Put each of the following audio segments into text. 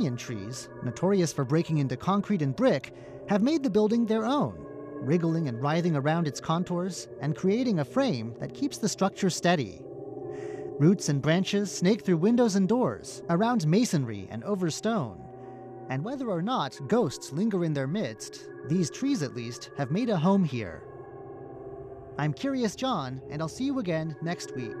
banyan trees, notorious for breaking into concrete and brick, have made the building their own, wriggling and writhing around its contours and creating a frame that keeps the structure steady. Roots and branches snake through windows and doors, around masonry and over stone. And whether or not ghosts linger in their midst, these trees at least have made a home here. I'm Curious John, and I'll see you again next week.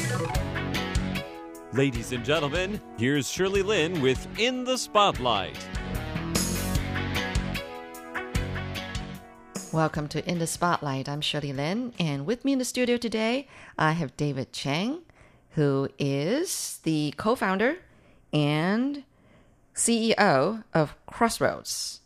Ladies and gentlemen, here's Shirley Lin with In the Spotlight. Welcome to In the Spotlight. I'm Shirley Lin, and with me in the studio today, I have David Chang, who is the co founder and CEO of Crossroads.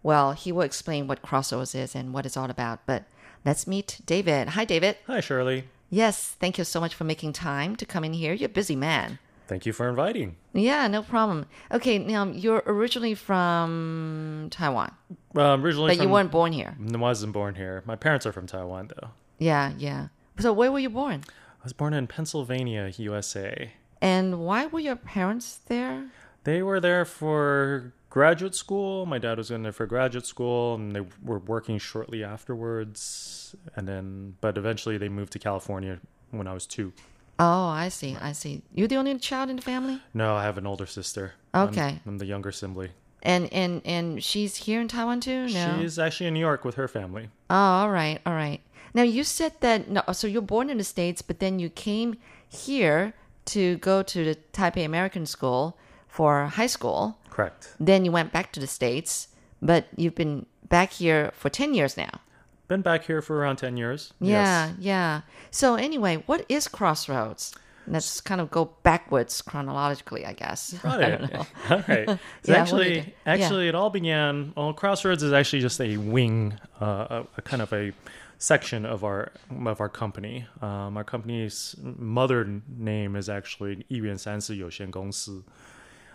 Well, he will explain what Crossroads is and what it's all about, but let's meet David. Hi, David. Hi, Shirley. Yes, thank you so much for making time to come in here. You're a busy man. Thank you for inviting. Yeah, no problem. Okay, now you're originally from Taiwan, Um, originally, but you weren't born here. I wasn't born here. My parents are from Taiwan, though. Yeah, yeah. So where were you born? I was born in Pennsylvania, USA. And why were your parents there? They were there for graduate school. My dad was in there for graduate school, and they were working shortly afterwards. And then, but eventually, they moved to California when I was two. Oh, I see, I see. You're the only child in the family? No, I have an older sister. I'm- Okay. I'm, the younger sibling. And and and she's here in Taiwan too? No. She's actually in New York with her family. Oh, all right, all right. Now you said that no, so you're born in the States, but then you came here to go to the Taipei American School for high school. Correct. Then you went back to the States, but you've been back here for 10 years now. Been back here for around 10 years. Yeah, Yes. yeah. So anyway, what is Crossroads? Let's kind of go backwards chronologically, I guess. I Got don't it. know. All right. So Yeah, what do you actually, do? Yeah. actually, it all began. Well, Crossroads is actually just a wing, uh, a, a kind of a section of our of our company. Um, our company's mother name is actually 一元三四有限公司.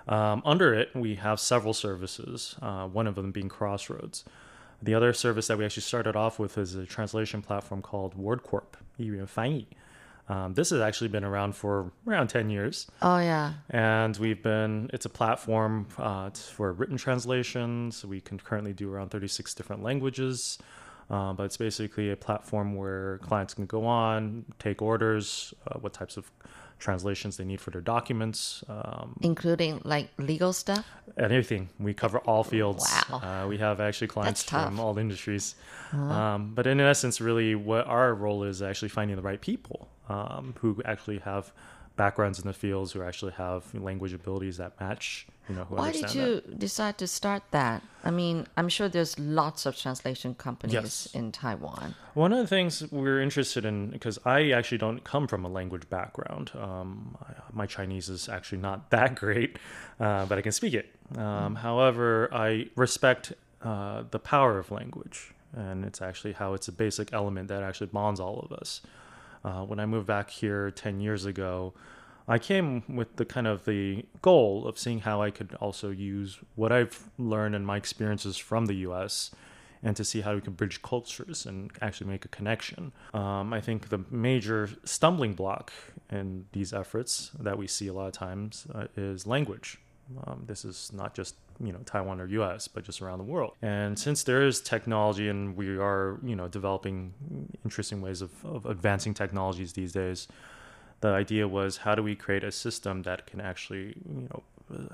um, under it, we have several services, uh, one of them being Crossroads. The other service that we actually started off with is a translation platform called WordCorp, um, this has actually been around for around 10 years. Oh, yeah. And we've been, it's a platform uh, for written translations. We can currently do around 36 different languages uh, but it's basically a platform where clients can go on take orders uh, what types of translations they need for their documents um, Including like legal stuff? anything. We cover all fields. Wow. uh, we have actually clients from all industries. Um, but in essence really what our role is actually finding the right people um, who actually have backgrounds in the fields who actually have language abilities that match you know who Why did you decide to start that? I mean, I'm sure there's lots of translation companies Yes. in Taiwan. one of the things we're interested in because i actually don't come from a language background um, I- my chinese is actually not that great uh, but i can speak it um, however i respect uh, the power of language and it's actually how it's a basic element that actually bonds all of us uh, when I moved back here 10 years ago, I came with the kind of the goal of seeing how I could also use what I've learned and my experiences from the US and to see how we can bridge cultures and actually make a connection. Um, I think the major stumbling block in these efforts that we see a lot of times uh, is language. Um, this is not just you know Taiwan or U.S., but just around the world. And since there is technology, and we are you know developing interesting ways of, of advancing technologies these days, the idea was how do we create a system that can actually you know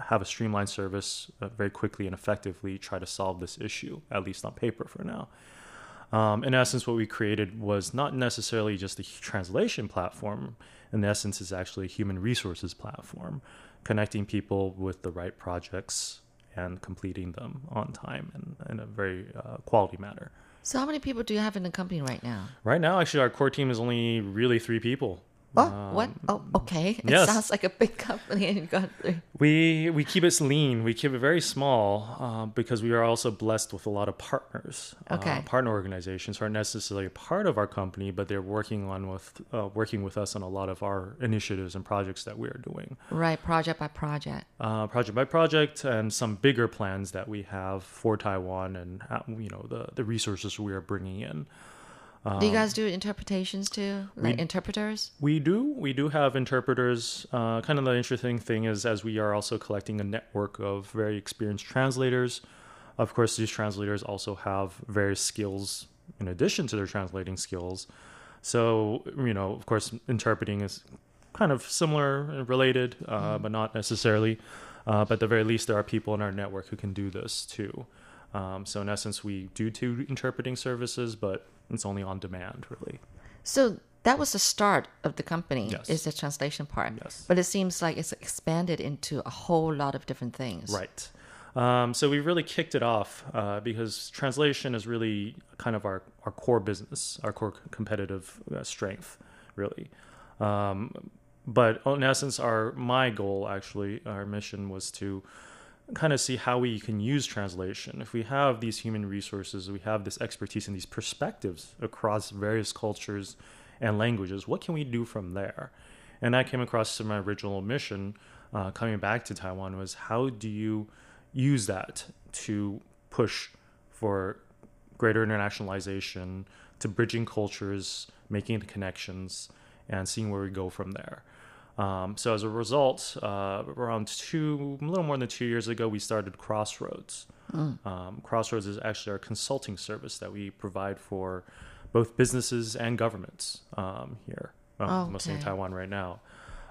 have a streamlined service uh, very quickly and effectively try to solve this issue at least on paper for now. Um, in essence, what we created was not necessarily just a translation platform. In essence, it's actually a human resources platform, connecting people with the right projects and completing them on time and in a very uh, quality manner. So, how many people do you have in the company right now? Right now, actually, our core team is only really three people. Oh, what? Oh, okay. It yes. sounds like a big company, and you got three. We we keep it lean. We keep it very small uh, because we are also blessed with a lot of partners. Okay. Uh, partner organizations who aren't necessarily a part of our company, but they're working on with uh, working with us on a lot of our initiatives and projects that we are doing, Right, project by project. uh, project by project, and some bigger plans that we have for Taiwan and uh, you know the the resources we are bringing in. Do you guys do interpretations too, like interpreters? We do. We do have interpreters. Uh, kind of the interesting thing is, as we are also collecting a network of very experienced translators, of course, these translators also have various skills in addition to their translating skills. So, you know, of course, interpreting is kind of similar and related, uh, but not necessarily. Uh, but at the very least, there are people in our network who can do this too. Um, so, in essence, we do two interpreting services, but it's only on demand, really. So that was the start of the company. Yes. Is the translation part? Yes. But it seems like it's expanded into a whole lot of different things. Right. Um, so we really kicked it off uh, because translation is really kind of our, our core business, our core competitive uh, strength, really. Um, but in essence, our my goal actually, our mission was to kind of see how we can use translation. If we have these human resources, we have this expertise and these perspectives across various cultures and languages, what can we do from there? And I came across to my original mission uh, coming back to Taiwan was how do you use that to push for greater internationalization, to bridging cultures, making the connections, and seeing where we go from there. Um, so as a result, uh, around two, a little more than two years ago, we started Crossroads. Um, Crossroads is actually our consulting service that we provide for both businesses and governments um, here, um, mostly in Taiwan right now.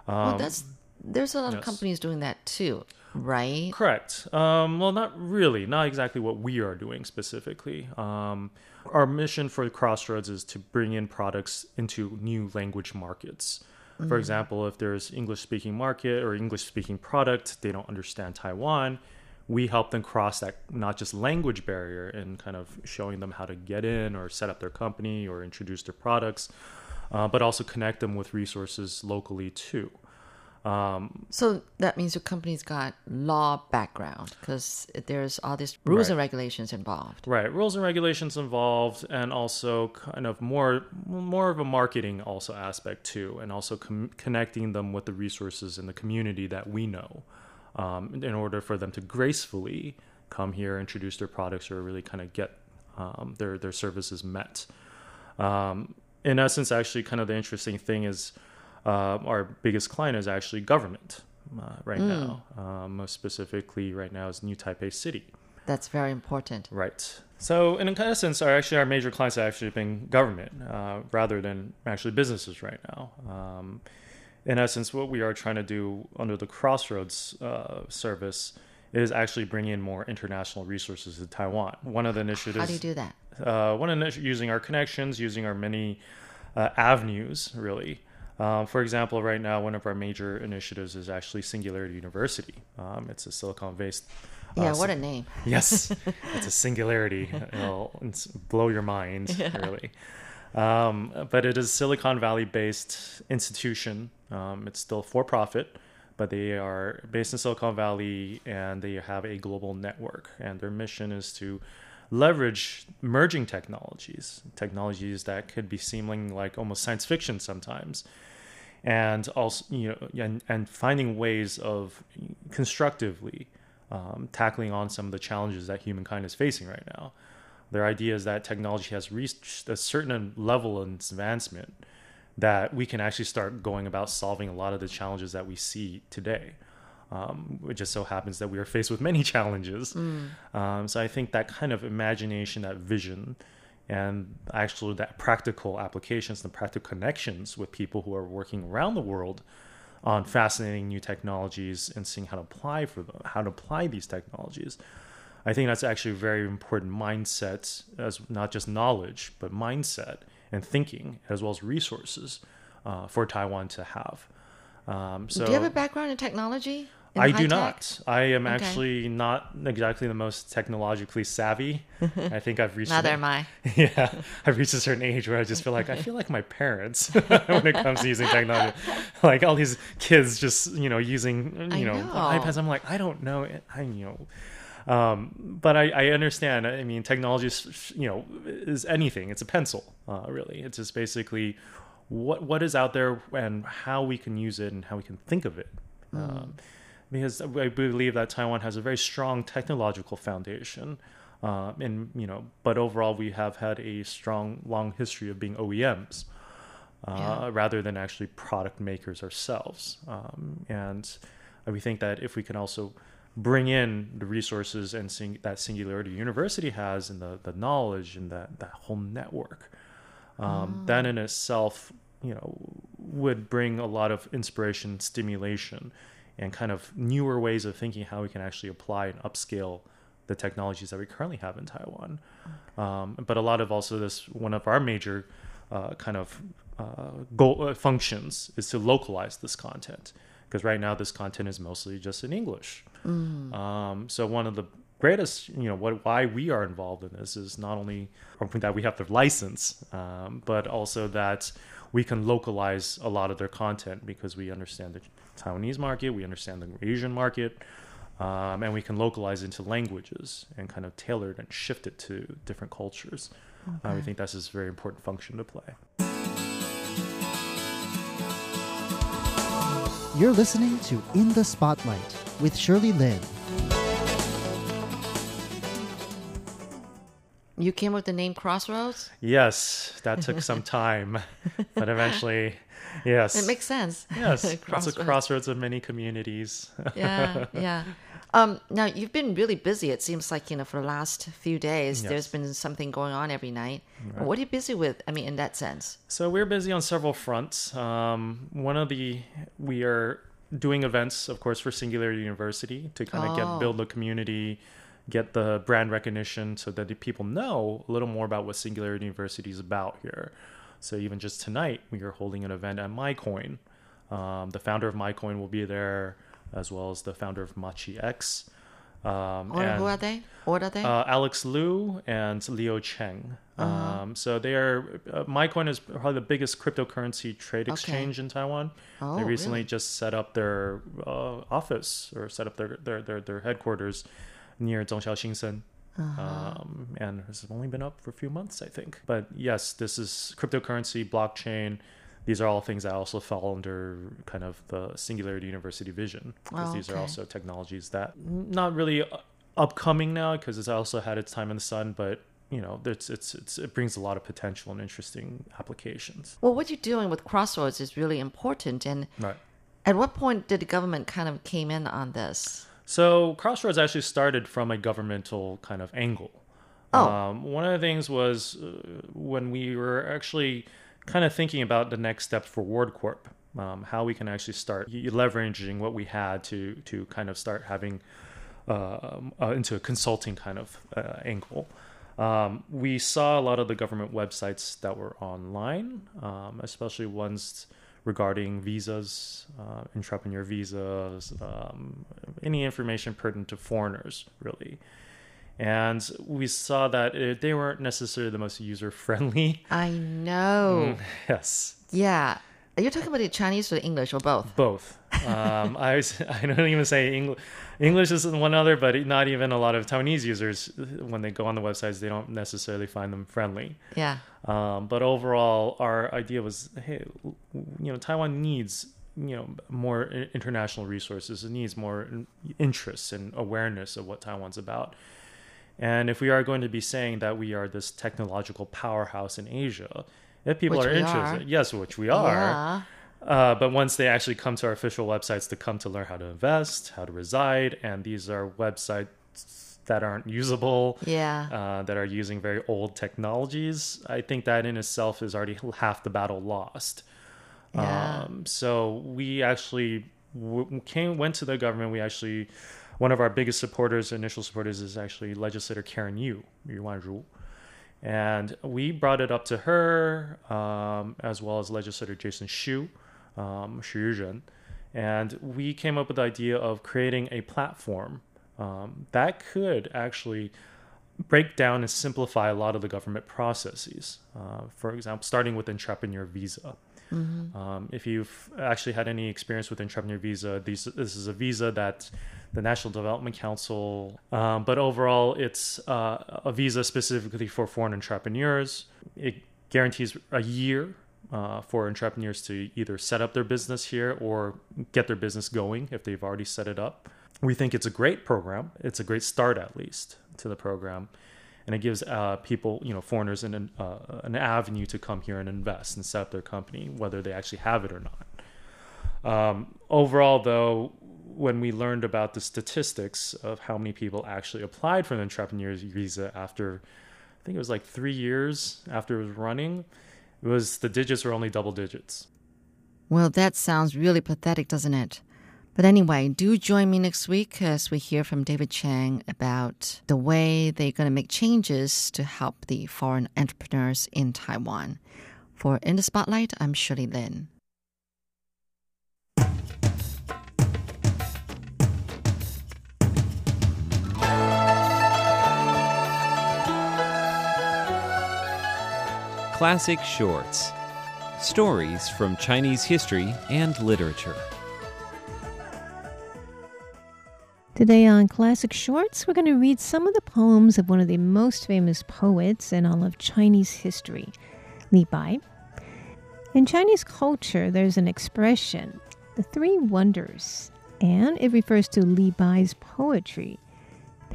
Well, that's there's a lot of companies doing that too, right? Correct. Um, well, not really. Not exactly what we are doing specifically. Um, our mission for Crossroads is to bring in products into new language markets. For example, if there's English speaking market or English speaking product, they don't understand Taiwan. We help them cross that not just language barrier and kind of showing them how to get in or set up their company or introduce their products, uh, but also connect them with resources locally too. So that means your company's got law background because there's all these rules Right. and regulations involved. Right, rules and regulations involved, and also kind of more more of a marketing also aspect too, and also com- connecting them with the resources in the community that we know, um, in order for them to gracefully come here, introduce their products, or really kind of get um, their their services met. Um, in essence, actually, kind of the interesting thing is uh, our biggest client is actually government uh, right now. Um, most specifically, right now is New Taipei City. That's very important. Right. So, in essence, our actually our major clients have actually been government uh, rather than actually businesses right now. Um, in essence, what we are trying to do under the Crossroads uh, service is actually bring in more international resources to Taiwan. One of the initiatives How do you do that? uh, one initi- using our connections, using our many uh, avenues, really. Um, for example, right now, one of our major initiatives is actually Singularity University. Um, it's a Silicon-based. uh, Yeah, what a name. Yes, it's a singularity. It'll blow your mind, really. Um, but it is a Silicon Valley based institution. Um, it's still for profit, but they are based in Silicon Valley and they have a global network. And their mission is to leverage merging technologies, technologies that could be seeming like almost science fiction sometimes and also you know and, and finding ways of constructively um, tackling on some of the challenges that humankind is facing right now. Their idea is that technology has reached a certain level its advancement that we can actually start going about solving a lot of the challenges that we see today. Um, it just so happens that we are faced with many challenges. Um, so I think that kind of imagination, that vision, and actually that practical applications and practical connections with people who are working around the world on fascinating new technologies and seeing how to apply for them, how to apply these technologies. I think that's actually a very important mindset, as not just knowledge, but mindset and thinking, as well as resources uh, for Taiwan to have. Um, so do you have a background in technology? I do tech? not. I am Okay. actually not exactly the most technologically savvy. I think I've reached. Neither an- am I. Yeah, I've reached a certain age where I just feel like I feel like my parents when it comes to using technology. Like all these kids just you know using you know, know. iPads. I'm like I don't know. I you know. Um, but I, I understand. I mean, technology is, you know, is anything. It's a pencil, uh, really. It's just basically what what is out there and how we can use it and how we can think of it. Um, because I believe that Taiwan has a very strong technological foundation, uh, and you know, but overall we have had a strong, long history of being OEMs. Uh, Yeah. rather than actually product makers ourselves. Um, and we think that if we can also bring in the resources and sing, that Singularity University has and the, the knowledge and that, that whole network, um, that in itself, you know, would bring a lot of inspiration, stimulation, and kind of newer ways of thinking how we can actually apply and upscale the technologies that we currently have in Taiwan. Um, but a lot of also this one of our major uh, kind of uh, goal uh, functions is to localize this content because right now this content is mostly just in English. Um, so one of the greatest, you know, what why we are involved in this is not only that we have the license, um, but also that we can localize a lot of their content because we understand the Taiwanese market, we understand the Asian market, um, and we can localize into languages and kind of tailor it and shift it to different cultures. Uh, we think that's a very important function to play. You're listening to In the Spotlight with Shirley Lin. You came with the name Crossroads. Yes, that took some time, but eventually, yes. It makes sense. Yes, it's a Crossroads. of many communities. yeah, yeah. Um, now you've been really busy. It seems like you know for the last few days, Yes. there's been something going on every night. What are you busy with? I mean, in that sense. So we're busy on several fronts. Um, one of the we are doing events, of course, for Singularity University to kind of Oh. get build the community, get the brand recognition, so that the people know a little more about what Singularity University is about here. So even just tonight, we are holding an event at MaiCoin. Um, the founder of MaiCoin will be there, as well as the founder of Machi X. Um, Or and- who are they? What are they? uh, Alex Liu and Leo Cheng. Uh-huh. Um, so they are. Uh, MaiCoin is probably the biggest cryptocurrency trade exchange in Taiwan. Oh, they recently really? just set up their uh, office or set up their their their, their headquarters near Zhongxiao Xinsheng. Uh-huh. Um, and it's only been up for a few months, I think. But yes, this is cryptocurrency, blockchain. These are all things that also fall under kind of the Singularity University vision. Because Oh, these are also technologies that not really uh, upcoming now because it's also had its time in the sun, but you know, it's, it's, it's, it brings a lot of potential and interesting applications. well, what you're doing with Crossroads is really important. And Right. at what point did the government kind of came in on this? So Crossroads actually started from a governmental kind of angle. Oh. Um, one of the things was uh, when we were actually kind of thinking about the next steps for WordCorp, um, how we can actually start leveraging what we had to to kind of start having uh, uh, into a consulting kind of uh, angle. Um, we saw a lot of the government websites that were online, um, especially ones regarding visas, uh, entrepreneur visas, um, any information pertinent to foreigners, really. And we saw that it, they weren't necessarily the most user friendly. I know. yes, Yeah. Are you talking about the Chinese or the English or both? both. Um, I was, I don't even say English. English is one other, but not even a lot of Taiwanese users when they go on the websites, they don't necessarily find them friendly. Yeah. Um, but overall, our idea was, hey, you know, Taiwan needs you know more international resources. It needs more interest and awareness of what Taiwan's about. And if we are going to be saying that we are this technological powerhouse in Asia, if people Which are interested, are. yes, which we are. Yeah. Uh, but once they actually come to our official websites to come to learn how to invest, how to reside, and these are websites that aren't usable, Yeah. uh, that are using very old technologies, I think that in itself is already half the battle lost. Yeah. Um, so we actually w- came went to the government. We actually one of our biggest supporters, initial supporters, is actually legislator Karen Yu, Yu Wanru. And we brought it up to her, um, as well as legislator Jason Xu, um, Xu Yuzhen. And we came up with the idea of creating a platform um, that could actually break down and simplify a lot of the government processes. Uh, for example, starting with entrepreneur visa. Mm-hmm. Um, if you've actually had any experience with entrepreneur visa, these, this is a visa that the National Development Council, um, but overall, it's uh, a visa specifically for foreign entrepreneurs. It guarantees a year uh, for entrepreneurs to either set up their business here or get their business going if they've already set it up. We think it's a great program. It's a great start, at least, to the program. And it gives uh, people, you know, foreigners an, uh, an avenue to come here and invest and set up their company, whether they actually have it or not. Um, overall, though, when we learned about the statistics of how many people actually applied for an entrepreneur visa after, I think it was like three years after it was running, it was the digits were only double digits. Well, that sounds really pathetic, doesn't it? But anyway, do join me next week as we hear from David Chang about the way they're going to make changes to help the foreign entrepreneurs in Taiwan. For In the Spotlight, I'm Shirley Lin. Classic Shorts Stories from Chinese History and Literature. Today on Classic Shorts, we're going to read some of the poems of one of the most famous poets in all of Chinese history, Li Bai. In Chinese culture, there's an expression, the three wonders, and it refers to Li Bai's poetry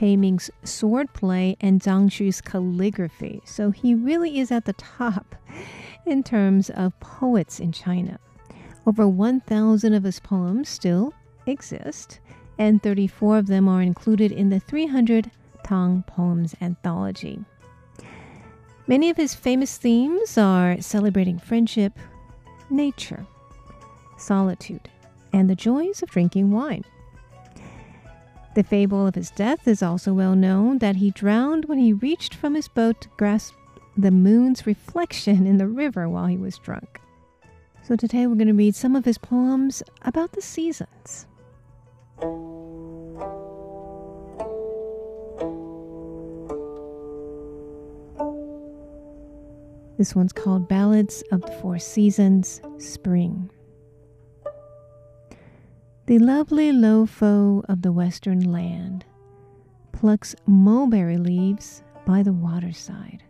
Pei Min's swordplay and Zhang Xu's calligraphy. So he really is at the top in terms of poets in China. Over 1,000 of his poems still exist, and 34 of them are included in the 300 Tang Poems Anthology. Many of his famous themes are celebrating friendship, nature, solitude, and the joys of drinking wine. The fable of his death is also well known that he drowned when he reached from his boat to grasp the moon's reflection in the river while he was drunk. So today we're going to read some of his poems about the seasons. This one's called Ballads of the Four Seasons Spring. The lovely lo fo of the western land plucks mulberry leaves by the waterside.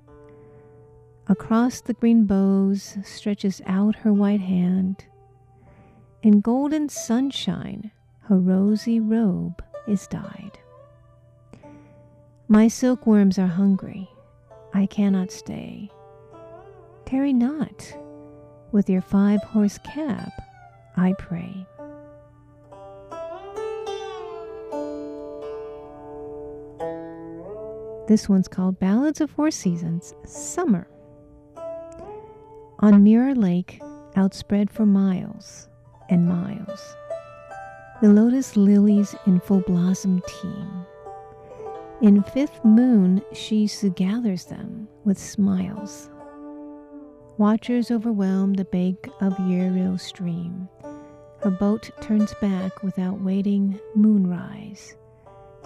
Across the green boughs stretches out her white hand. In golden sunshine, her rosy robe is dyed. My silkworms are hungry, I cannot stay. Tarry not, with your five horse cab, I pray. This one's called Ballads of Four Seasons Summer. On Mirror Lake, outspread for miles and miles, the lotus lilies in full blossom teem. In fifth moon, she gathers them with smiles. Watchers overwhelm the bank of Yeril stream. Her boat turns back without waiting moonrise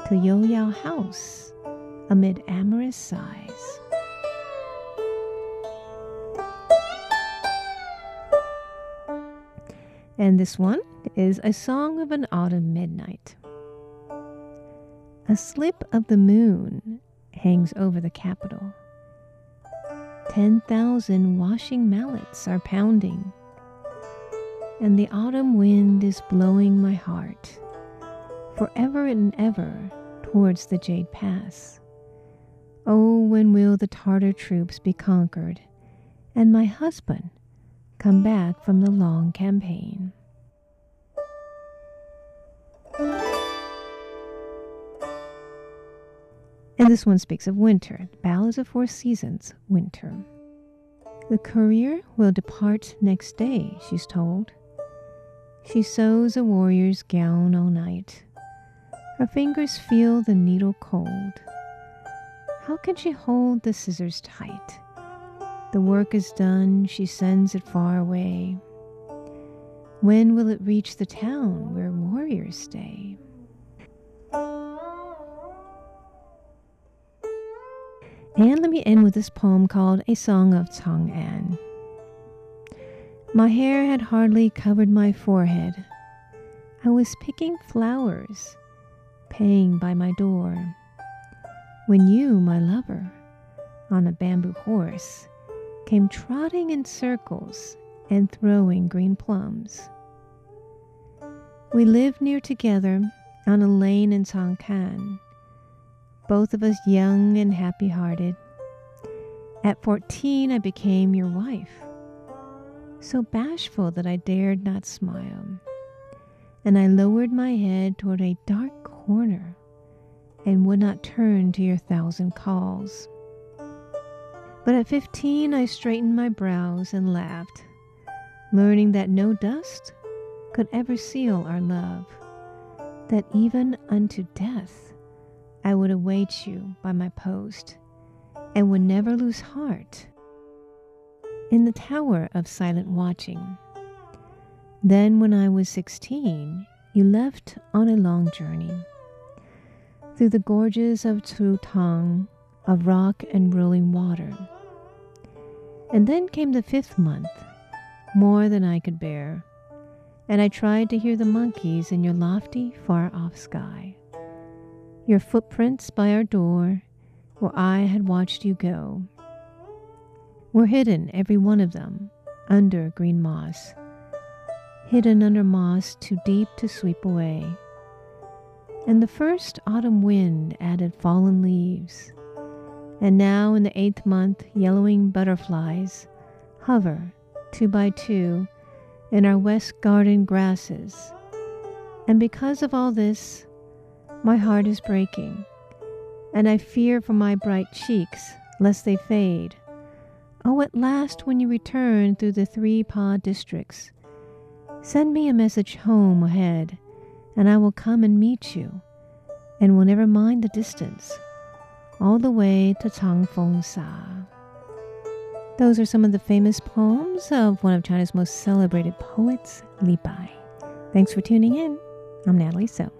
to Yo Yao house amid amorous sighs. And this one is A Song of an Autumn Midnight. A slip of the moon hangs over the capital. Ten thousand washing mallets are pounding, and the autumn wind is blowing my heart forever and ever towards the Jade Pass. Oh, when will the Tartar troops be conquered and my husband come back from the long campaign? And this one speaks of winter, Ballads of Four Seasons, winter. The courier will depart next day, she's told. She sews a warrior's gown all night. Her fingers feel the needle cold. How can she hold the scissors tight? The work is done, she sends it far away. When will it reach the town where warriors stay? And let me end with this poem called A Song of Chang'an. My hair had hardly covered my forehead. I was picking flowers, paying by my door, when you, my lover, on a bamboo horse, came trotting in circles and throwing green plums. We lived near together on a lane in Chang'an both of us young and happy hearted. At 14, I became your wife, so bashful that I dared not smile, and I lowered my head toward a dark corner and would not turn to your thousand calls. But at 15, I straightened my brows and laughed, learning that no dust could ever seal our love, that even unto death I would await you by my post and would never lose heart in the tower of silent watching. Then, when I was sixteen, you left on a long journey through the gorges of Tang, of rock and rolling water. And then came the fifth month, more than I could bear, and I tried to hear the monkeys in your lofty, far off sky your footprints by our door, where I had watched you go, were hidden, every one of them, under green moss, hidden under moss too deep to sweep away. And the first autumn wind added fallen leaves, and now in the eighth month, yellowing butterflies hover two by two in our west garden grasses. And because of all this, my heart is breaking, and I fear for my bright cheeks lest they fade. Oh, at last, when you return through the three Pa districts, send me a message home ahead, and I will come and meet you, and will never mind the distance, all the way to Changfeng Sha. Those are some of the famous poems of one of China's most celebrated poets, Li Bai. Thanks for tuning in. I'm Natalie So.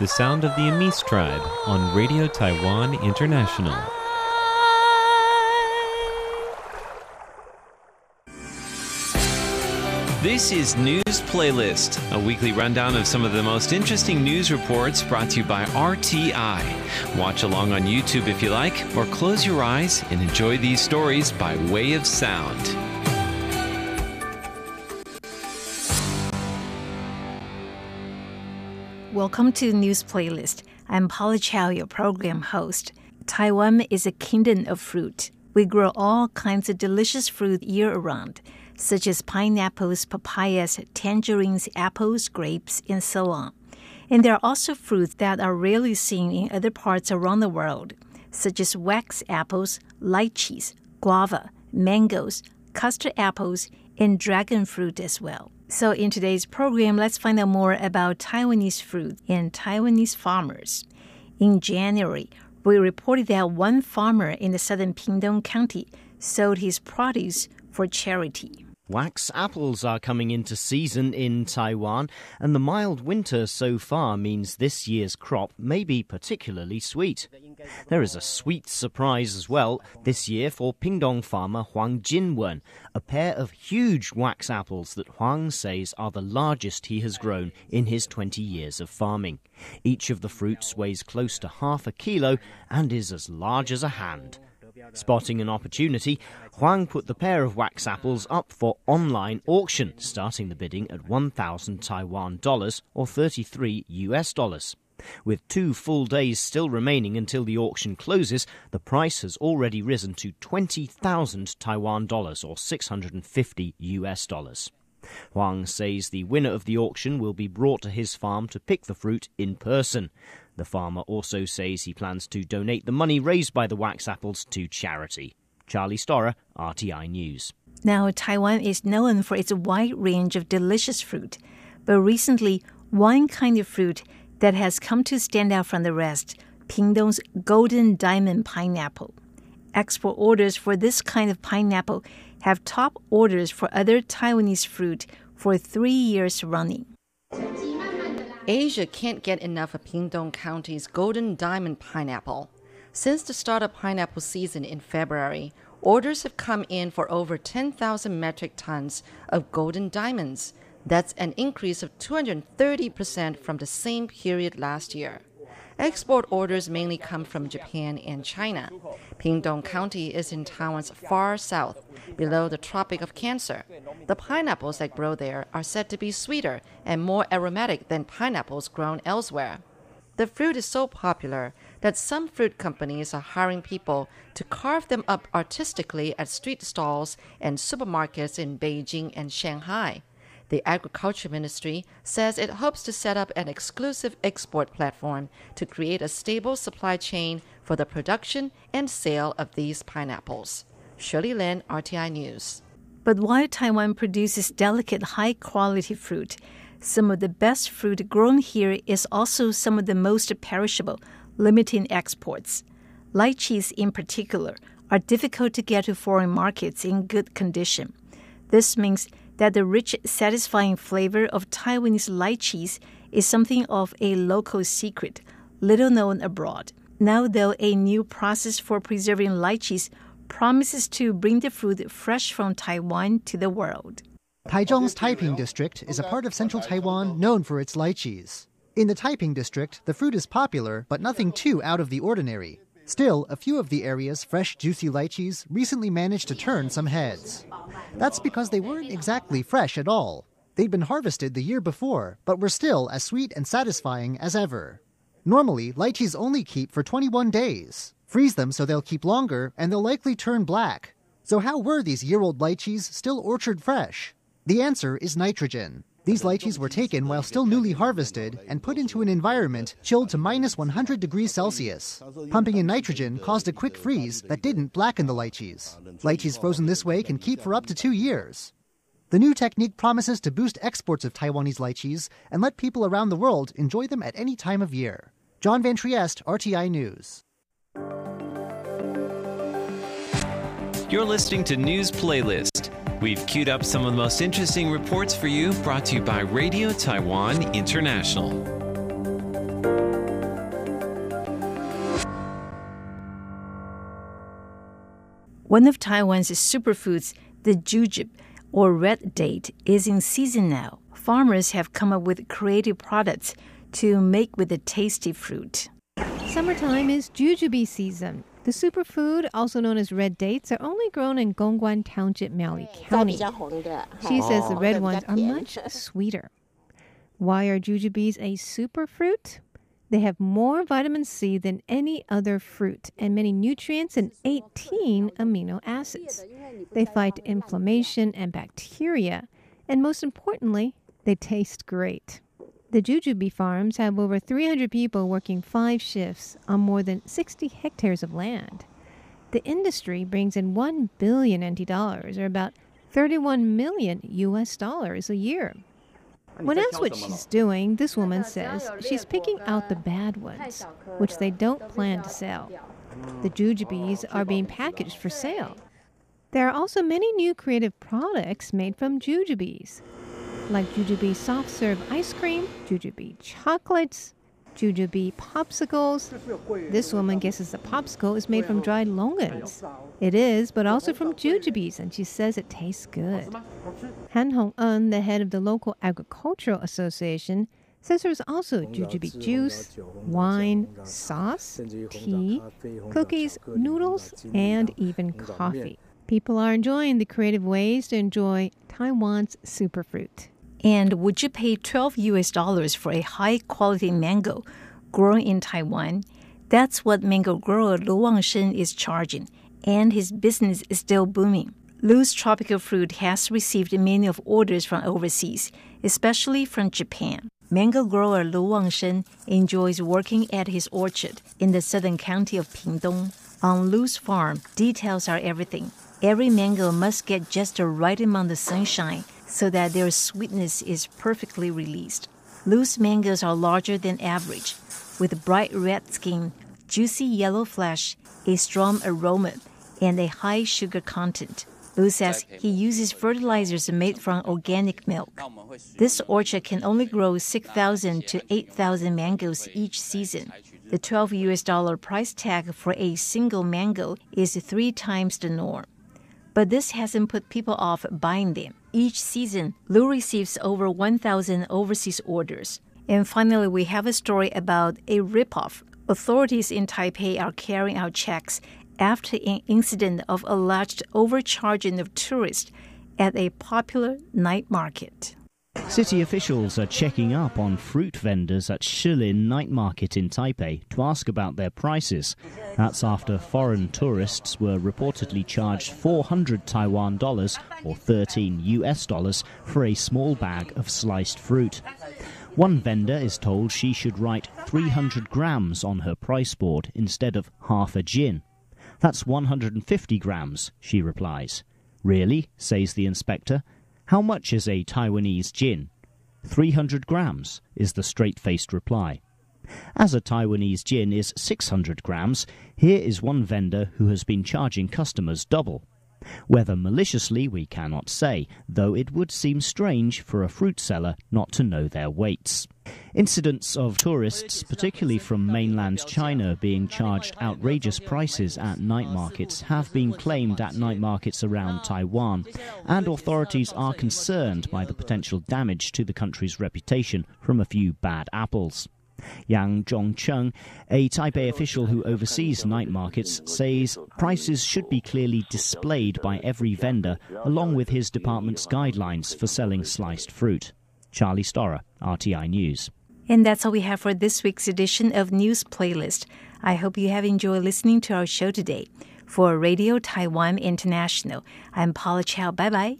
The sound of the Amis tribe on Radio Taiwan International. This is News Playlist, a weekly rundown of some of the most interesting news reports brought to you by RTI. Watch along on YouTube if you like, or close your eyes and enjoy these stories by way of sound. Welcome to the News Playlist. I'm Paula Chow, your program host. Taiwan is a kingdom of fruit. We grow all kinds of delicious fruit year round, such as pineapples, papayas, tangerines, apples, grapes, and so on. And there are also fruits that are rarely seen in other parts around the world, such as wax apples, lychees, guava, mangoes, custard apples, and dragon fruit as well. So, in today's program, let's find out more about Taiwanese fruit and Taiwanese farmers. In January, we reported that one farmer in the southern Pingtung County sold his produce for charity. Wax apples are coming into season in Taiwan, and the mild winter so far means this year's crop may be particularly sweet. There is a sweet surprise as well this year for Pingdong farmer Huang Jinwen, a pair of huge wax apples that Huang says are the largest he has grown in his 20 years of farming. Each of the fruits weighs close to half a kilo and is as large as a hand. Spotting an opportunity, Huang put the pair of wax apples up for online auction, starting the bidding at 1,000 Taiwan dollars or 33 US dollars. With two full days still remaining until the auction closes, the price has already risen to 20,000 Taiwan dollars or 650 US dollars. Huang says the winner of the auction will be brought to his farm to pick the fruit in person. The farmer also says he plans to donate the money raised by the wax apples to charity. Charlie Storer, RTI News. Now, Taiwan is known for its wide range of delicious fruit, but recently, one kind of fruit that has come to stand out from the rest Pingdong's Golden Diamond Pineapple. Export orders for this kind of pineapple have top orders for other Taiwanese fruit for three years running. Asia can't get enough of Pingdong County's Golden Diamond pineapple. Since the start of pineapple season in February, orders have come in for over 10,000 metric tons of golden diamonds. That's an increase of 230% from the same period last year. Export orders mainly come from Japan and China. Pingdong County is in Taiwan's far south, below the Tropic of Cancer. The pineapples that grow there are said to be sweeter and more aromatic than pineapples grown elsewhere. The fruit is so popular that some fruit companies are hiring people to carve them up artistically at street stalls and supermarkets in Beijing and Shanghai. The Agriculture Ministry says it hopes to set up an exclusive export platform to create a stable supply chain for the production and sale of these pineapples. Shirley Lin, RTI News. But while Taiwan produces delicate, high quality fruit, some of the best fruit grown here is also some of the most perishable, limiting exports. Lychees, in particular, are difficult to get to foreign markets in good condition. This means that the rich, satisfying flavor of Taiwanese lychees is something of a local secret, little known abroad. Now, though, a new process for preserving lychees promises to bring the fruit fresh from Taiwan to the world. Taichung's Taiping district is a part of central Taiwan known for its lychees. In the Taiping district, the fruit is popular, but nothing too out of the ordinary. Still, a few of the area's fresh, juicy lychees recently managed to turn some heads. That's because they weren't exactly fresh at all. They'd been harvested the year before, but were still as sweet and satisfying as ever. Normally, lychees only keep for 21 days. Freeze them so they'll keep longer, and they'll likely turn black. So, how were these year old lychees still orchard fresh? The answer is nitrogen. These lychees were taken while still newly harvested and put into an environment chilled to minus 100 degrees Celsius. Pumping in nitrogen caused a quick freeze that didn't blacken the lychees. Lychees frozen this way can keep for up to two years. The new technique promises to boost exports of Taiwanese lychees and let people around the world enjoy them at any time of year. John Van Trieste, RTI News. You're listening to News Playlist. We've queued up some of the most interesting reports for you, brought to you by Radio Taiwan International. One of Taiwan's superfoods, the jujube, or red date, is in season now. Farmers have come up with creative products to make with the tasty fruit. Summertime is jujube season. The superfood, also known as red dates, are only grown in Gongguan Township, Miaoli County. She says the red ones are much sweeter. Why are jujubes a superfruit? They have more vitamin C than any other fruit and many nutrients and 18 amino acids. They fight inflammation and bacteria, and most importantly, they taste great. The jujube farms have over 300 people working five shifts on more than 60 hectares of land. The industry brings in 1 billion NT dollars, or about 31 million US dollars a year. When asked what she's doing, this woman says she's picking out the bad ones, which they don't plan to sell. The jujubes are being packaged for sale. There are also many new creative products made from jujubes, like jujube soft serve ice cream, jujube chocolates, jujube popsicles. This woman guesses the popsicle is made from dried longans. It is, but also from jujubes, and she says it tastes good. Han Hong Un, the head of the local agricultural association, says there's also jujube juice, wine, sauce, tea, cookies, noodles, and even coffee. People are enjoying the creative ways to enjoy Taiwan's superfruit. And would you pay 12 US dollars for a high quality mango grown in Taiwan. That's what mango grower Lu Wangshen is charging, and his business is still booming. Lu's tropical fruit has received many of orders from overseas, especially from Japan. Mango grower Lu Wangshen enjoys working at his orchard in the southern county of Pingdong. On Lu's farm, details are everything. Every mango must get just the right amount of sunshine so that their sweetness is perfectly released. Lu's mangoes are larger than average, with bright red skin, juicy yellow flesh, a strong aroma, and a high sugar content. Lu says he uses fertilizers made from organic milk. This orchard can only grow 6,000 to 8,000 mangoes each season. The 12 US dollar price tag for a single mango is three times the norm. But this hasn't put people off buying them. Each season, Lu receives over 1,000 overseas orders. And finally, we have a story about a ripoff. Authorities in Taipei are carrying out checks after an incident of alleged overcharging of tourists at a popular night market. City officials are checking up on fruit vendors at Shilin Night Market in Taipei to ask about their prices. That's after foreign tourists were reportedly charged 400 Taiwan dollars or 13 US dollars for a small bag of sliced fruit. One vendor is told she should write 300 grams on her price board instead of half a jin. That's 150 grams, she replies. Really? says the inspector. How much is a Taiwanese jin? 300 grams, is the straight faced reply. As a Taiwanese jin is 600 grams, here is one vendor who has been charging customers double. Whether maliciously, we cannot say, though it would seem strange for a fruit seller not to know their weights. Incidents of tourists, particularly from mainland China, being charged outrageous prices at night markets have been claimed at night markets around Taiwan, and authorities are concerned by the potential damage to the country's reputation from a few bad apples. Yang Zhongcheng, a Taipei official who oversees night markets, says prices should be clearly displayed by every vendor, along with his department's guidelines for selling sliced fruit. Charlie Storer, RTI News. And that's all we have for this week's edition of News Playlist. I hope you have enjoyed listening to our show today. For Radio Taiwan International, I'm Paula Chow. Bye bye.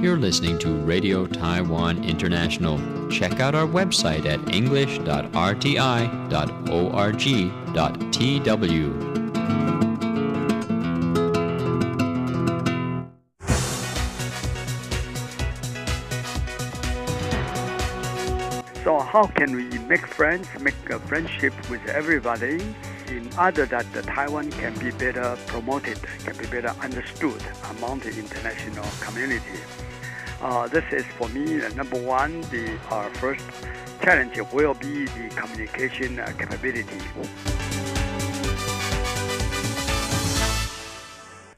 You're listening to Radio Taiwan International. Check out our website at english.rti.org.tw. So how can we make friends, make a friendship with everybody in order that the Taiwan can be better promoted, can be better understood among the international community? Uh, this is for me number one. The uh, first challenge will be the communication uh, capability.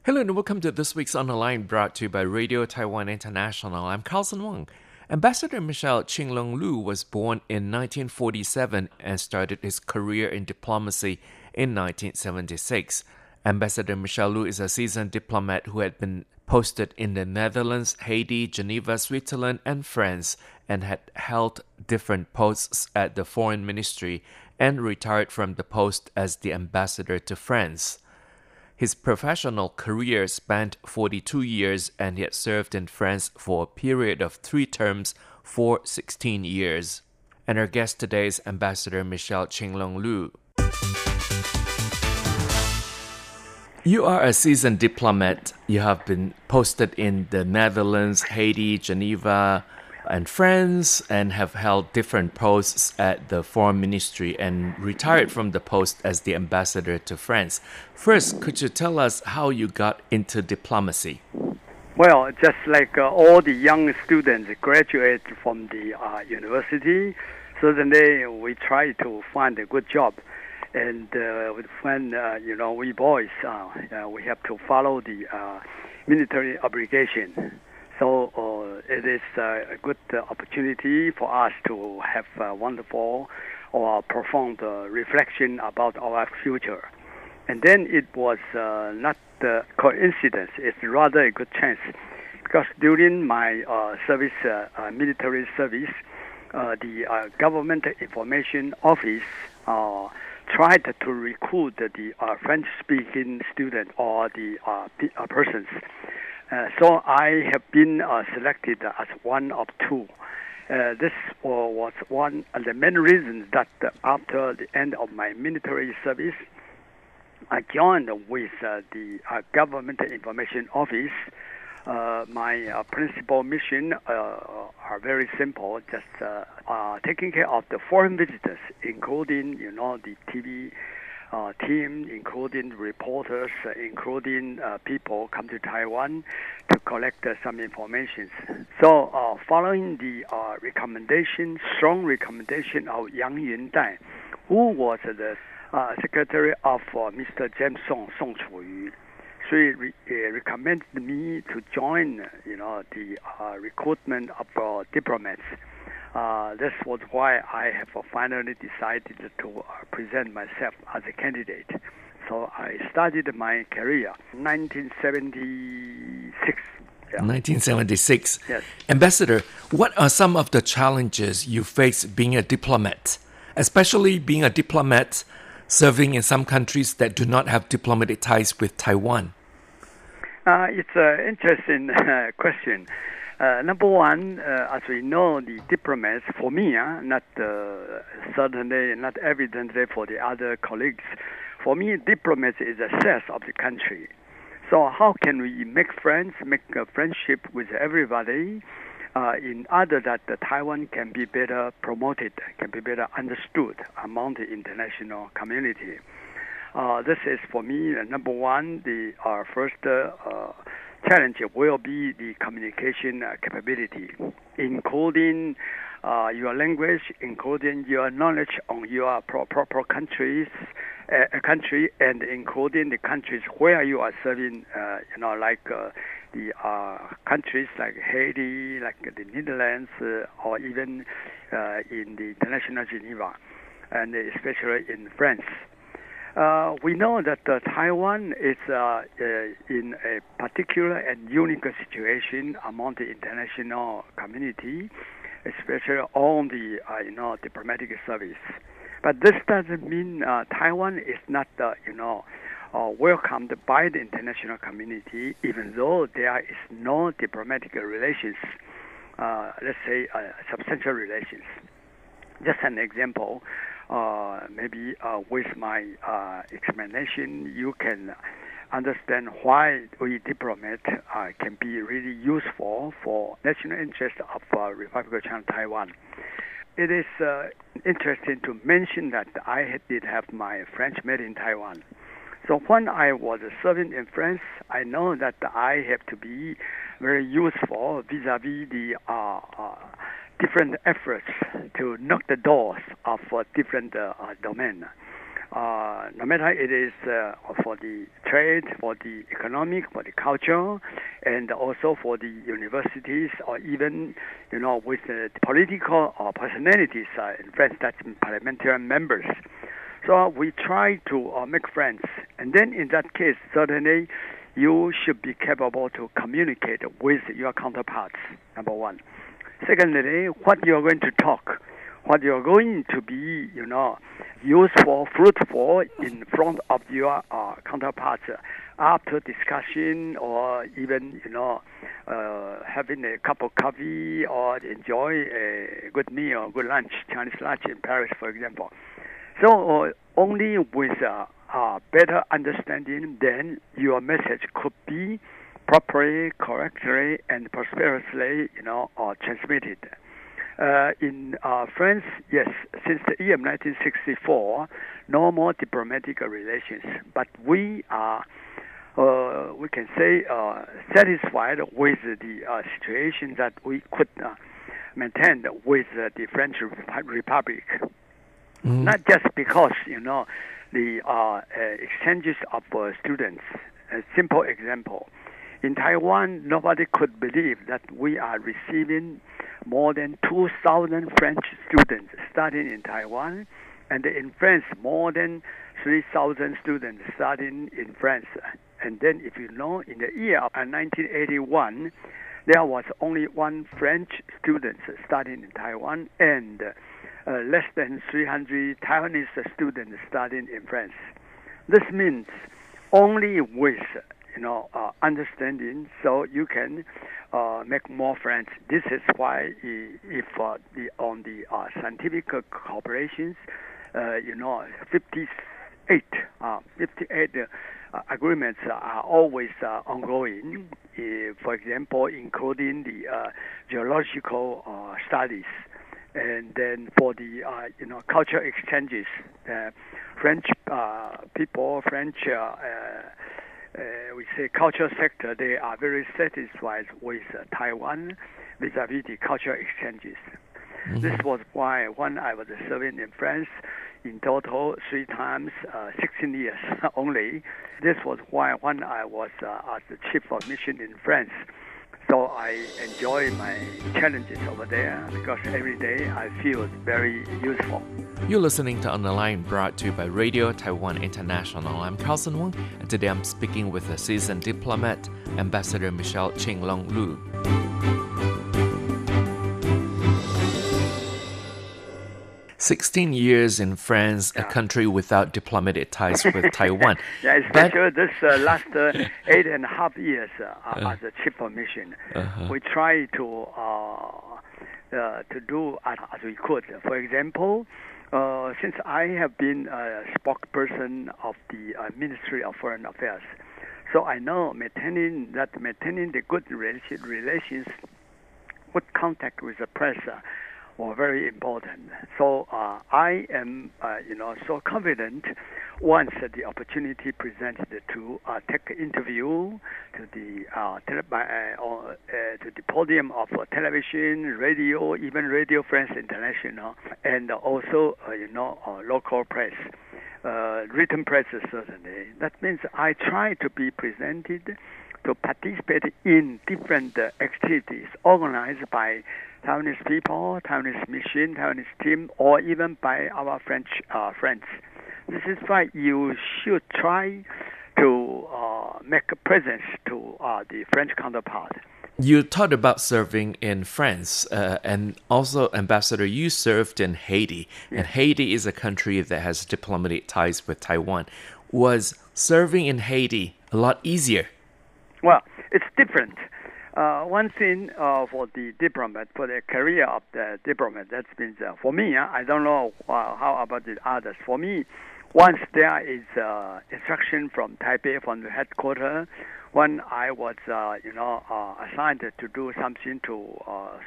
Hello and welcome to this week's On the Line brought to you by Radio Taiwan International. I'm Carlson Wong. Ambassador Michelle Qinglong Lu was born in 1947 and started his career in diplomacy in 1976. Ambassador Michelle Lu is a seasoned diplomat who had been posted in the Netherlands, Haiti, Geneva, Switzerland, and France, and had held different posts at the Foreign Ministry and retired from the post as the ambassador to France. His professional career spanned 42 years, and he had served in France for a period of three terms for 16 years. And our guest today is Ambassador Michelle Qinglong Lu. You are a seasoned diplomat. You have been posted in the Netherlands, Haiti, Geneva, and France, and have held different posts at the Foreign Ministry and retired from the post as the ambassador to France. First, could you tell us how you got into diplomacy? Well, just like uh, all the young students graduate from the uh, university, certainly we try to find a good job. And uh, when uh, you know we boys, uh, uh, we have to follow the uh, military obligation. So uh, it is uh, a good uh, opportunity for us to have a wonderful or profound uh, reflection about our future. And then it was uh, not a coincidence; it's rather a good chance, because during my uh, service, uh, uh, military service, uh, the uh, government information office uh, tried to recruit the uh, French-speaking student or the uh, uh, persons. Uh, so I have been uh, selected as one of two. Uh, this wa- was one of the main reasons that after the end of my military service, I joined with the government information office. Uh, my uh, principal mission uh, are very simple, just uh, uh, taking care of the foreign visitors, including you know the TV uh, team, including reporters, uh, including uh, people come to Taiwan to collect uh, some information. So, uh, following the uh, recommendation, strong recommendation of Yang Yundai, who was the uh, secretary of uh, Mr. James Song, Song Chuyu, she re- uh, recommended me to join, you know, the uh, recruitment of uh, diplomats. Uh, this was why I have uh, finally decided to uh, present myself as a candidate. So I started my career 1976. 1976. Yes. Ambassador, what are some of the challenges you face being a diplomat, especially being a diplomat serving in some countries that do not have diplomatic ties with Taiwan? Uh, it's an interesting uh, question. Uh, number one, uh, as we know, the diplomats, for me, uh, not uh, certainly, not evidently for the other colleagues, for me, diplomats is a sense of the country. So how can we make friends, make a friendship with everybody, uh, in order that the Taiwan can be better promoted, can be better understood among the international community? Uh, this is for me uh, number one. The uh, first uh, uh, challenge will be the communication uh, capability, including your language, including your knowledge on your pro- proper countries, country, and including the countries where you are serving. You know, like the uh, countries like Haiti, like the Netherlands, uh, or even uh, in the International Geneva, and especially in France. Uh, we know that uh, Taiwan is uh, uh, in a particular and unique situation among the international community, especially on the uh, you know diplomatic service. But this doesn't mean Taiwan is not you know welcomed by the international community, even though there is no diplomatic relations. Let's say substantial relations. Just an example uh, maybe uh, with my uh, explanation, you can understand why we diplomat uh, can be really useful for national interest of uh, Republic of China Taiwan. It is interesting to mention that I did have my French made in Taiwan. So when I was serving in France, I know that I have to be very useful vis-a-vis the different efforts to knock the doors of uh, different uh, domain. Uh, no matter it is uh, for the trade, for the economic, for the culture, and also for the universities, or even you know with the political or personalities uh, in France, that's parliamentary members. So we try to uh, make friends, and then in that case, certainly you should be capable to communicate with your counterparts. Number one. Secondly, what you're going to talk, what you're going to be, you know, useful, fruitful in front of your uh, counterparts after discussion or even, you know, uh, having a cup of coffee or enjoy a good meal, good lunch, Chinese lunch in Paris, for example. So uh, only with a better understanding, then your message could be properly, correctly, and prosperously, you know, uh, transmitted. Uh, in uh, France, yes, since the year 1964, no more diplomatic relations, but we are, uh, we can say, uh, satisfied with the uh, situation that we could maintain with the French Rep- Republic. Mm-hmm. Not just because you know the uh, uh, exchanges of uh, students. A simple example. In Taiwan, nobody could believe that we are receiving more than 2,000 French students studying in Taiwan, and in France, more than 3,000 students studying in France. And then, if you know, in the year of 1981, there was only one French student studying in Taiwan, and uh, less than 300 Taiwanese students studying in France. This means only with you know uh, understanding, so you can uh, make more friends. This is why if uh, the on the uh, scientific cooperations, uh, you know, 58, uh, 58 uh, agreements are always uh, ongoing. Uh, for example, including the uh, geological uh, studies and then for the uh, you know culture exchanges, uh, French uh, people, French uh, we say culture sector, they are very satisfied with uh, Taiwan vis-à-vis the cultural exchanges. This was why when I was serving in France, in total three times, uh, 16 years only. This was why when I was uh, as the chief of mission in France, so I enjoy my challenges over there because every day I feel very useful. You're listening to On the Line brought to you by Radio Taiwan International. I'm Carlson Wong, and today I'm speaking with a seasoned diplomat, Ambassador Michelle Ching Long Lu. Sixteen years in France, a country without diplomatic ties with Taiwan. Yeah, But- especially this uh, last uh, eight and a half years uh, as a chief of mission, Uh-huh. we try to uh, uh, to do as, as we could. For example, uh, since I have been a spokesperson of the uh, Ministry of Foreign Affairs, so I know maintaining that maintaining the good relation, relations, good contact with the press. Uh, were very important. So uh, I am, uh, you know, so confident once the opportunity presented to uh, take interview to the uh, tele- by, uh, or, uh, to the podium of uh, television, radio, even Radio France International, and also, uh, you know, uh, local press. Uh, written press certainly. That means I try to be presented to participate in different uh, activities organized by Taiwanese people, Taiwanese mission, Taiwanese team, or even by our French uh, friends. This is why you should try to uh, make a presence to uh, the French counterpart. You talked about serving in France, uh, and also, Ambassador, you served in Haiti, and Haiti is a country that has diplomatic ties with Taiwan. Was serving in Haiti a lot easier? Well, it's different. Uh, one thing uh, for the diplomat, for the career of the diplomat, that's been uh, for me. Uh, I don't know uh, how about the others. For me, once there is uh, instruction from Taipei, from the headquarters, when I was, uh, you know, assigned to do something to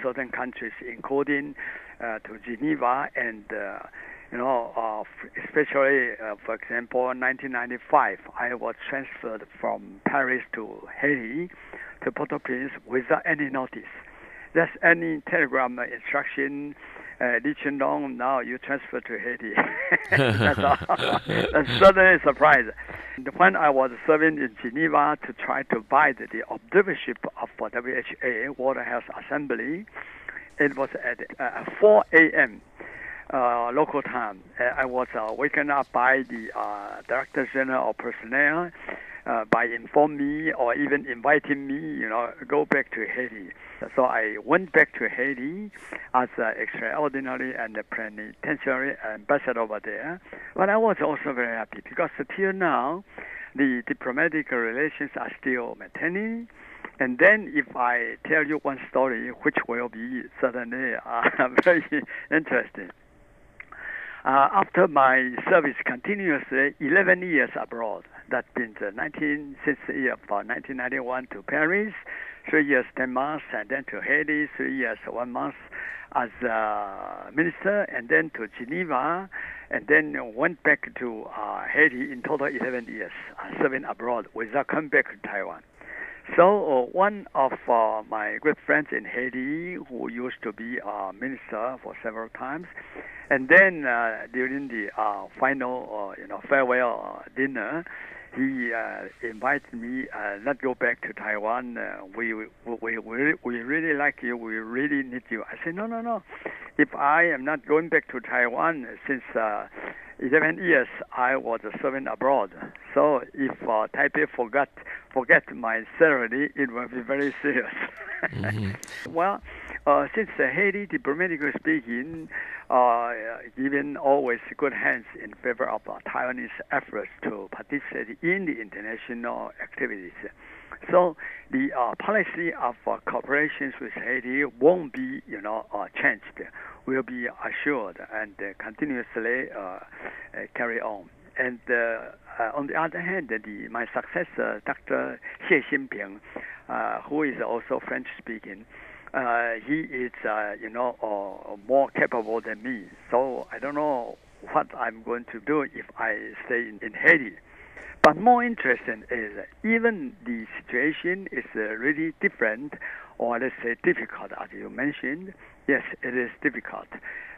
certain countries, including to Geneva and. You know, uh, especially, uh, for example, 1995, I was transferred from Paris to Haiti, to Port-au-Prince without any notice. There's any telegram instruction, uh, Li Qinlong, now you transfer to Haiti. That's, all. That's certainly a surprise. When I was serving in Geneva to try to buy the, the observership of WHA, World Health Assembly, it was at uh, 4 a.m. Uh, local time. Uh, I was uh, up by the uh, Director General of Personnel uh, by informing me or even inviting me, you know, go back to Haiti. So I went back to Haiti as an extraordinary and plenipotentiary ambassador over there. But I was also very happy because till now, the diplomatic relations are still maintaining. And then if I tell you one story, which will be certainly uh, very interesting. Uh, after my service continuously 11 years abroad, that means uh, 19, since the year uh, 1991 to Paris, three years, 10 months, and then to Haiti, three years, one month as uh, minister, and then to Geneva, and then went back to uh, Haiti in total 11 years, uh, serving abroad without coming back to Taiwan. So uh, one of uh, my good friends in Haiti, who used to be a minister for several times, and then uh, during the uh, final, uh, you know, farewell uh, dinner, he uh, invited me uh, not go back to Taiwan. Uh, we, we we we really like you. We really need you. I said no no no. If I am not going back to Taiwan since uh, 11 years, I was serving abroad. So if uh, Taipei forgot forget my salary, it will be very serious. Mm-hmm. well, uh, since uh, Haiti, diplomatically speaking, uh, given always good hands in favor of uh, Taiwanese efforts to participate in the international activities. So the uh, policy of uh, cooperations with Haiti won't be, you know, uh, changed. Will be assured and uh, continuously uh, uh, carry on. And on the other hand, the, my successor, Dr. Xie Xinping, who is also French speaking, uh, he is, uh, you know, uh, more capable than me. So I don't know what I'm going to do if I stay in, in Haiti. But more interesting is even the situation is really different, or let's say difficult, as you mentioned. Yes, it is difficult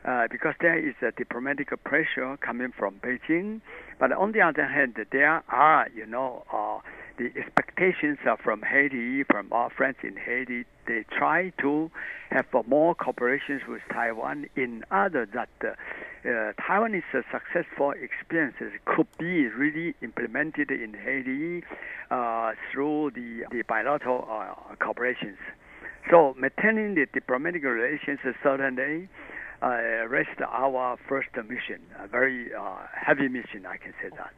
uh, because there is a diplomatic pressure coming from Beijing. But on the other hand, there are, you know, uh, the expectations are from Haiti, from our friends in Haiti. They try to have more cooperations with Taiwan in order that uh, Taiwanese successful experiences could be really implemented in Haiti uh, through the, the bilateral uh, cooperations. So maintaining the diplomatic relations certainly uh, rest our first mission, a very uh, heavy mission, I can say that.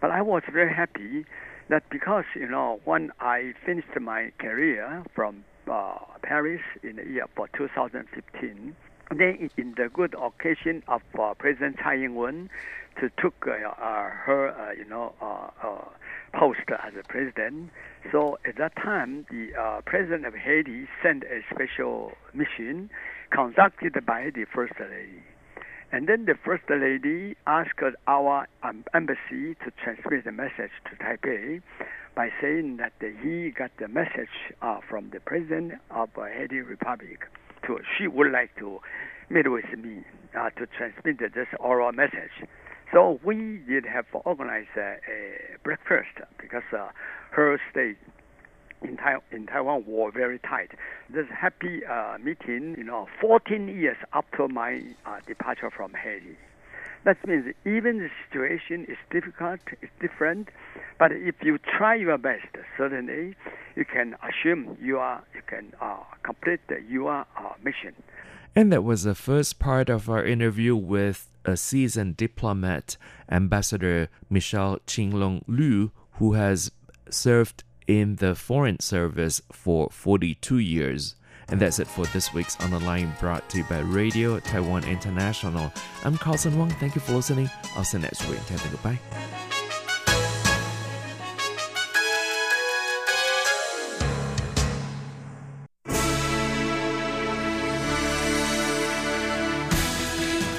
But I was very happy that because, you know, when I finished my career from uh, Paris in the year for 2015, then in the good occasion of uh, President Tsai Ing-wen to took uh, uh, her, uh, you know, post as a president. So at that time, the president of Haiti sent a special mission conducted by the first lady. And then the first lady asked our um, embassy to transmit the message to Taipei by saying that he got the message uh, from the president of uh, Haiti Republic. To she would like to meet with me uh, to transmit this oral message. So we did have organized a, a breakfast because uh, her stay in, tai- in Taiwan were very tight. This happy uh, meeting, you know, 14 years after my uh, departure from Haiti. That means even the situation is difficult, it's different, but if you try your best, certainly you can assume you are you can uh, complete your uh, mission. And that was the first part of our interview with a seasoned diplomat, Ambassador Michelle Qinglong Lu, who has served in the Foreign Service for 42 years. And that's it for this week's On the Line brought to you by Radio Taiwan International. I'm Carlson Wong. Thank you for listening. I'll see you next week. Goodbye.